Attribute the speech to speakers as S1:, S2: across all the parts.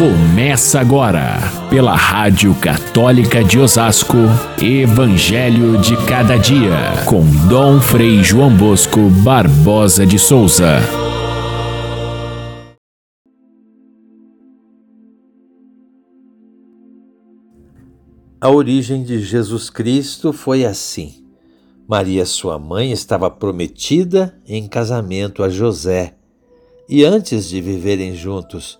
S1: Começa agora, pela Rádio Católica de Osasco, Evangelho de Cada Dia, com Dom Frei João Bosco Barbosa de Souza.
S2: A origem de Jesus Cristo foi assim. Maria, sua mãe, estava prometida em casamento a José, e antes de viverem juntos,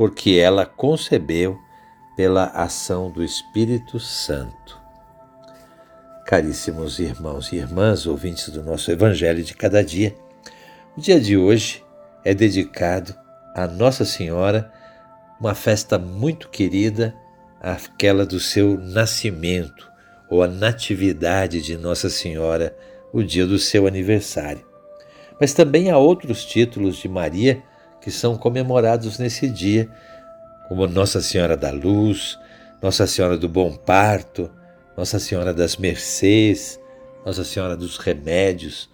S2: porque ela concebeu pela ação do Espírito Santo. Caríssimos irmãos e irmãs, ouvintes do nosso Evangelho de cada dia, o dia de hoje é dedicado a Nossa Senhora, uma festa muito querida, aquela do seu nascimento, ou a natividade de Nossa Senhora, o dia do seu aniversário. Mas também há outros títulos de Maria que são comemorados nesse dia, como Nossa Senhora da Luz, Nossa Senhora do Bom Parto, Nossa Senhora das Mercês, Nossa Senhora dos Remédios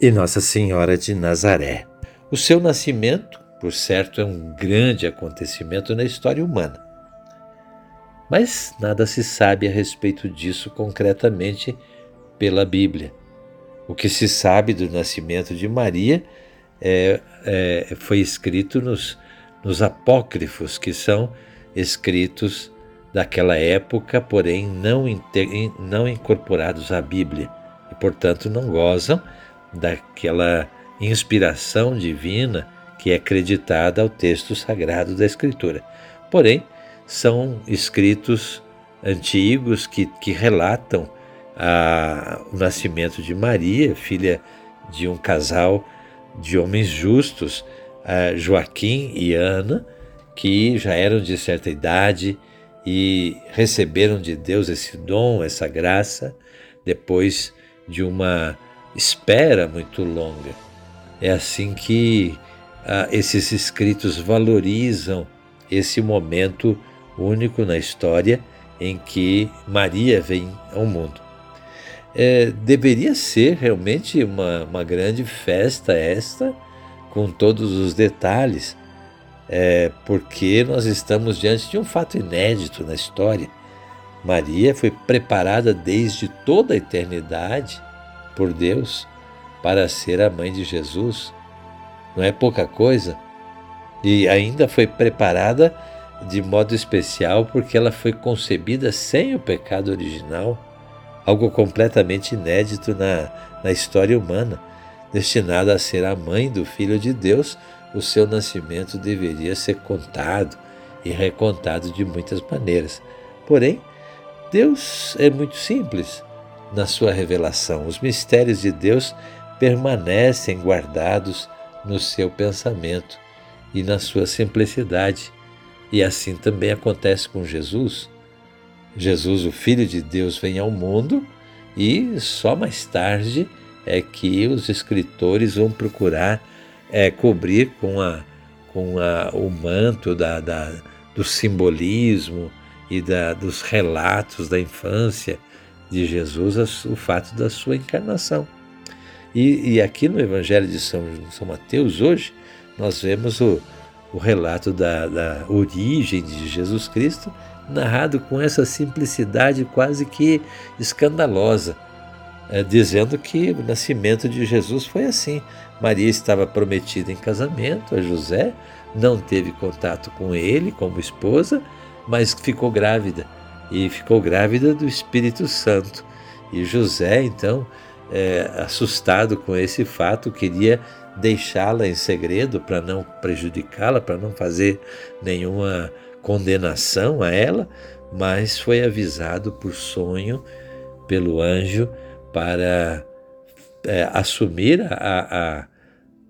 S2: e Nossa Senhora de Nazaré. O seu nascimento, por certo, é um grande acontecimento na história humana. Mas nada se sabe a respeito disso concretamente pela Bíblia. O que se sabe do nascimento de Maria é, é, foi escrito nos, nos apócrifos, que são escritos daquela época, porém não, não incorporados à Bíblia, e portanto não gozam daquela inspiração divina que é acreditada ao texto sagrado da Escritura. Porém, são escritos antigos que, que relatam a, o nascimento de Maria, filha de um casal de homens justos, Joaquim e Ana, que já eram de certa idade e receberam de Deus esse dom, essa graça, depois de uma espera muito longa. É assim que ah, esses escritos valorizam esse momento único na história em que Maria vem ao mundo é, deveria ser realmente uma, uma grande festa esta, com todos os detalhes, é, porque nós estamos diante de um fato inédito na história. Maria foi preparada desde toda a eternidade por Deus para ser a mãe de Jesus. Não é pouca coisa. E ainda foi preparada de modo especial porque ela foi concebida sem o pecado original algo completamente inédito na, na história humana. Destinada a ser a mãe do Filho de Deus, o seu nascimento deveria ser contado e recontado de muitas maneiras. Porém, Deus é muito simples na sua revelação. Os mistérios de Deus permanecem guardados no seu pensamento e na sua simplicidade. E assim também acontece com Jesus. Jesus, o Filho de Deus, vem ao mundo e só mais tarde é que os escritores vão procurar é, cobrir com, a, com a, o manto da, da, do simbolismo e da, dos relatos da infância de Jesus o fato da sua encarnação. E, e aqui no Evangelho de São, São Mateus, hoje, nós vemos o, o relato da, da origem de Jesus Cristo narrado com essa simplicidade quase que escandalosa, é, dizendo que o nascimento de Jesus foi assim. Maria estava prometida em casamento a José, não teve contato com ele como esposa, mas ficou grávida e ficou grávida do Espírito Santo. E José, então, é, assustado com esse fato, queria deixá-la em segredo para não prejudicá-la, para não fazer nenhuma condenação a ela, mas foi avisado por sonho pelo anjo para é, assumir a,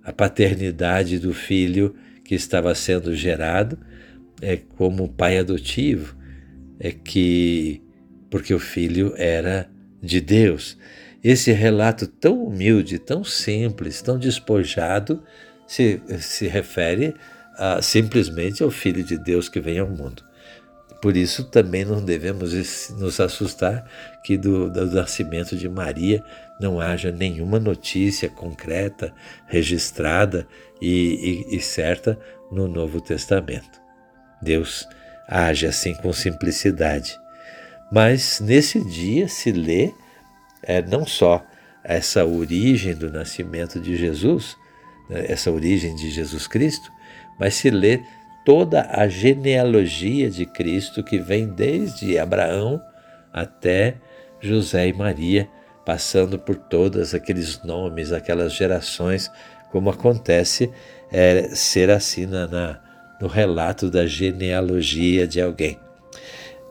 S2: a, a paternidade do filho que estava sendo gerado é, como pai adotivo, é que porque o filho era de Deus. Esse relato tão humilde, tão simples, tão despojado, se, se refere a, simplesmente ao Filho de Deus que vem ao mundo. Por isso também não devemos nos assustar que do, do, nascimento de Maria não haja nenhuma notícia concreta, registrada e, e, e certa no Novo Testamento. Deus age assim com simplicidade. Mas nesse dia se lê é, não só essa origem do nascimento de Jesus, né, essa origem de Jesus Cristo, mas se lê toda a genealogia de Cristo que vem desde Abraão até José e Maria, passando por todos aqueles nomes, aquelas gerações, como acontece é, ser assim na, na, no relato da genealogia de alguém.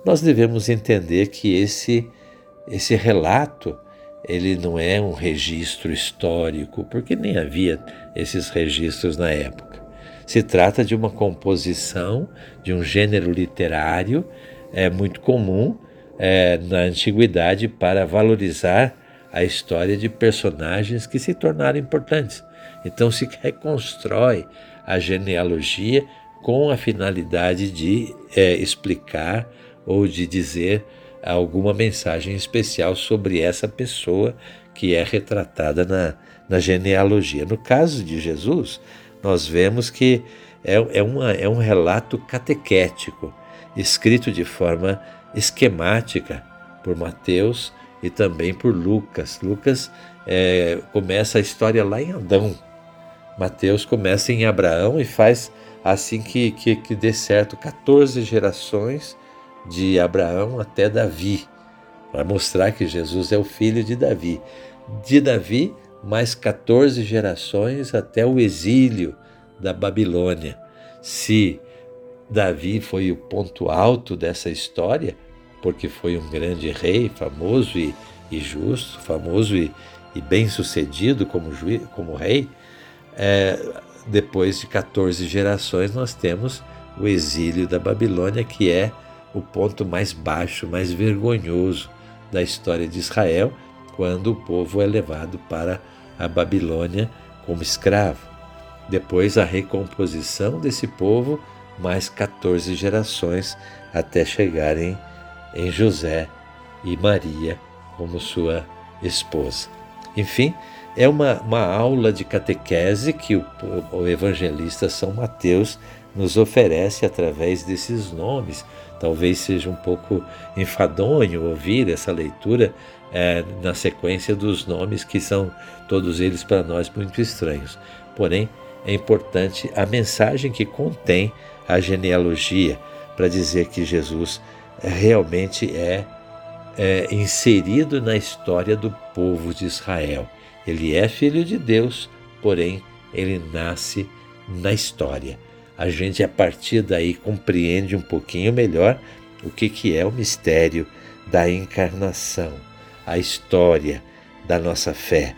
S2: Nós devemos entender que esse esse relato ele não é um registro histórico, porque nem havia esses registros na época. Se trata de uma composição de um gênero literário é muito comum é, na antiguidade para valorizar a história de personagens que se tornaram importantes. Então se reconstrói a genealogia com a finalidade de é, explicar ou de dizer alguma mensagem especial sobre essa pessoa que é retratada na, na genealogia. No caso de Jesus, nós vemos que é, é, uma, é um relato catequético, escrito de forma esquemática por Mateus e também por Lucas. Lucas é, começa a história lá em Adão. Mateus começa em Abraão e faz assim que, que, que dê certo 14 gerações de Abraão até Davi, para mostrar que Jesus é o filho de Davi. De Davi, mais 14 gerações até o exílio da Babilônia. Se Davi foi o ponto alto dessa história, porque foi um grande rei, famoso e, e justo, famoso e, e bem-sucedido como, como rei, é, depois de 14 gerações nós temos o exílio da Babilônia, que é o ponto mais baixo, mais vergonhoso da história de Israel, quando o povo é levado para a Babilônia como escravo. Depois a recomposição desse povo, mais 14 gerações até chegarem em José e Maria como sua esposa. Enfim, é uma, uma aula de catequese que o, o evangelista São Mateus nos oferece através desses nomes. Talvez seja um pouco enfadonho ouvir essa leitura é, na sequência dos nomes que são todos eles para nós muito estranhos. Porém, é importante a mensagem que contém a genealogia para dizer que Jesus realmente é, é inserido na história do povo de Israel. Ele é filho de Deus, porém ele nasce na história a gente a partir daí compreende um pouquinho melhor o que, que é o mistério da encarnação, a história da nossa fé.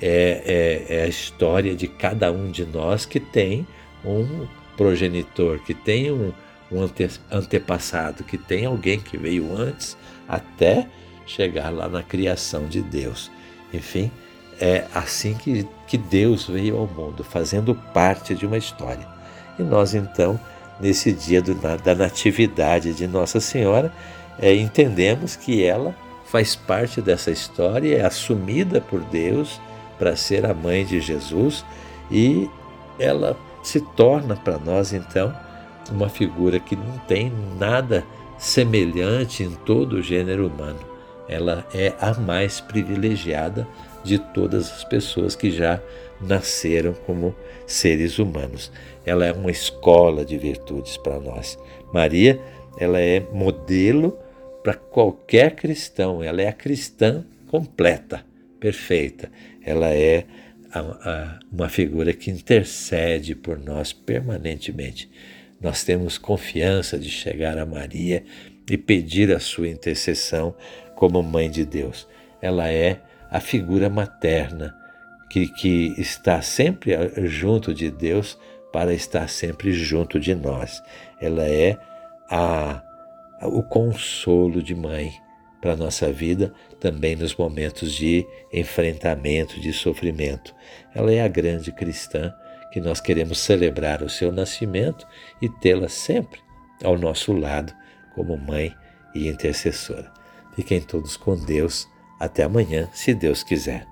S2: É, é, é, a história de cada um de nós que tem um progenitor, que tem um, um ante, antepassado, que tem alguém que veio antes até chegar lá na criação de Deus. Enfim, é assim que, que Deus veio ao mundo, fazendo parte de uma história. E nós, então, nesse dia do, da Natividade de Nossa Senhora, é, entendemos que ela faz parte dessa história, é assumida por Deus para ser a mãe de Jesus e ela se torna para nós, então, uma figura que não tem nada semelhante em todo o gênero humano. Ela é a mais privilegiada de todas as pessoas que já nasceram como seres humanos. Ela é uma escola de virtudes para nós. Maria, ela é modelo para qualquer cristão, ela é a cristã completa, perfeita. Ela é a, a, uma figura que intercede por nós permanentemente. Nós temos confiança de chegar a Maria e pedir a sua intercessão como mãe de Deus. Ela é a figura materna que, que está sempre junto de Deus para estar sempre junto de nós. ela é a, a o consolo de mãe para a nossa vida, também nos momentos de enfrentamento, de sofrimento. Ela é a grande cristã que nós queremos celebrar o seu nascimento e tê-la sempre ao nosso lado como mãe e intercessora. Fiquem todos com Deus. Até amanhã, se Deus quiser.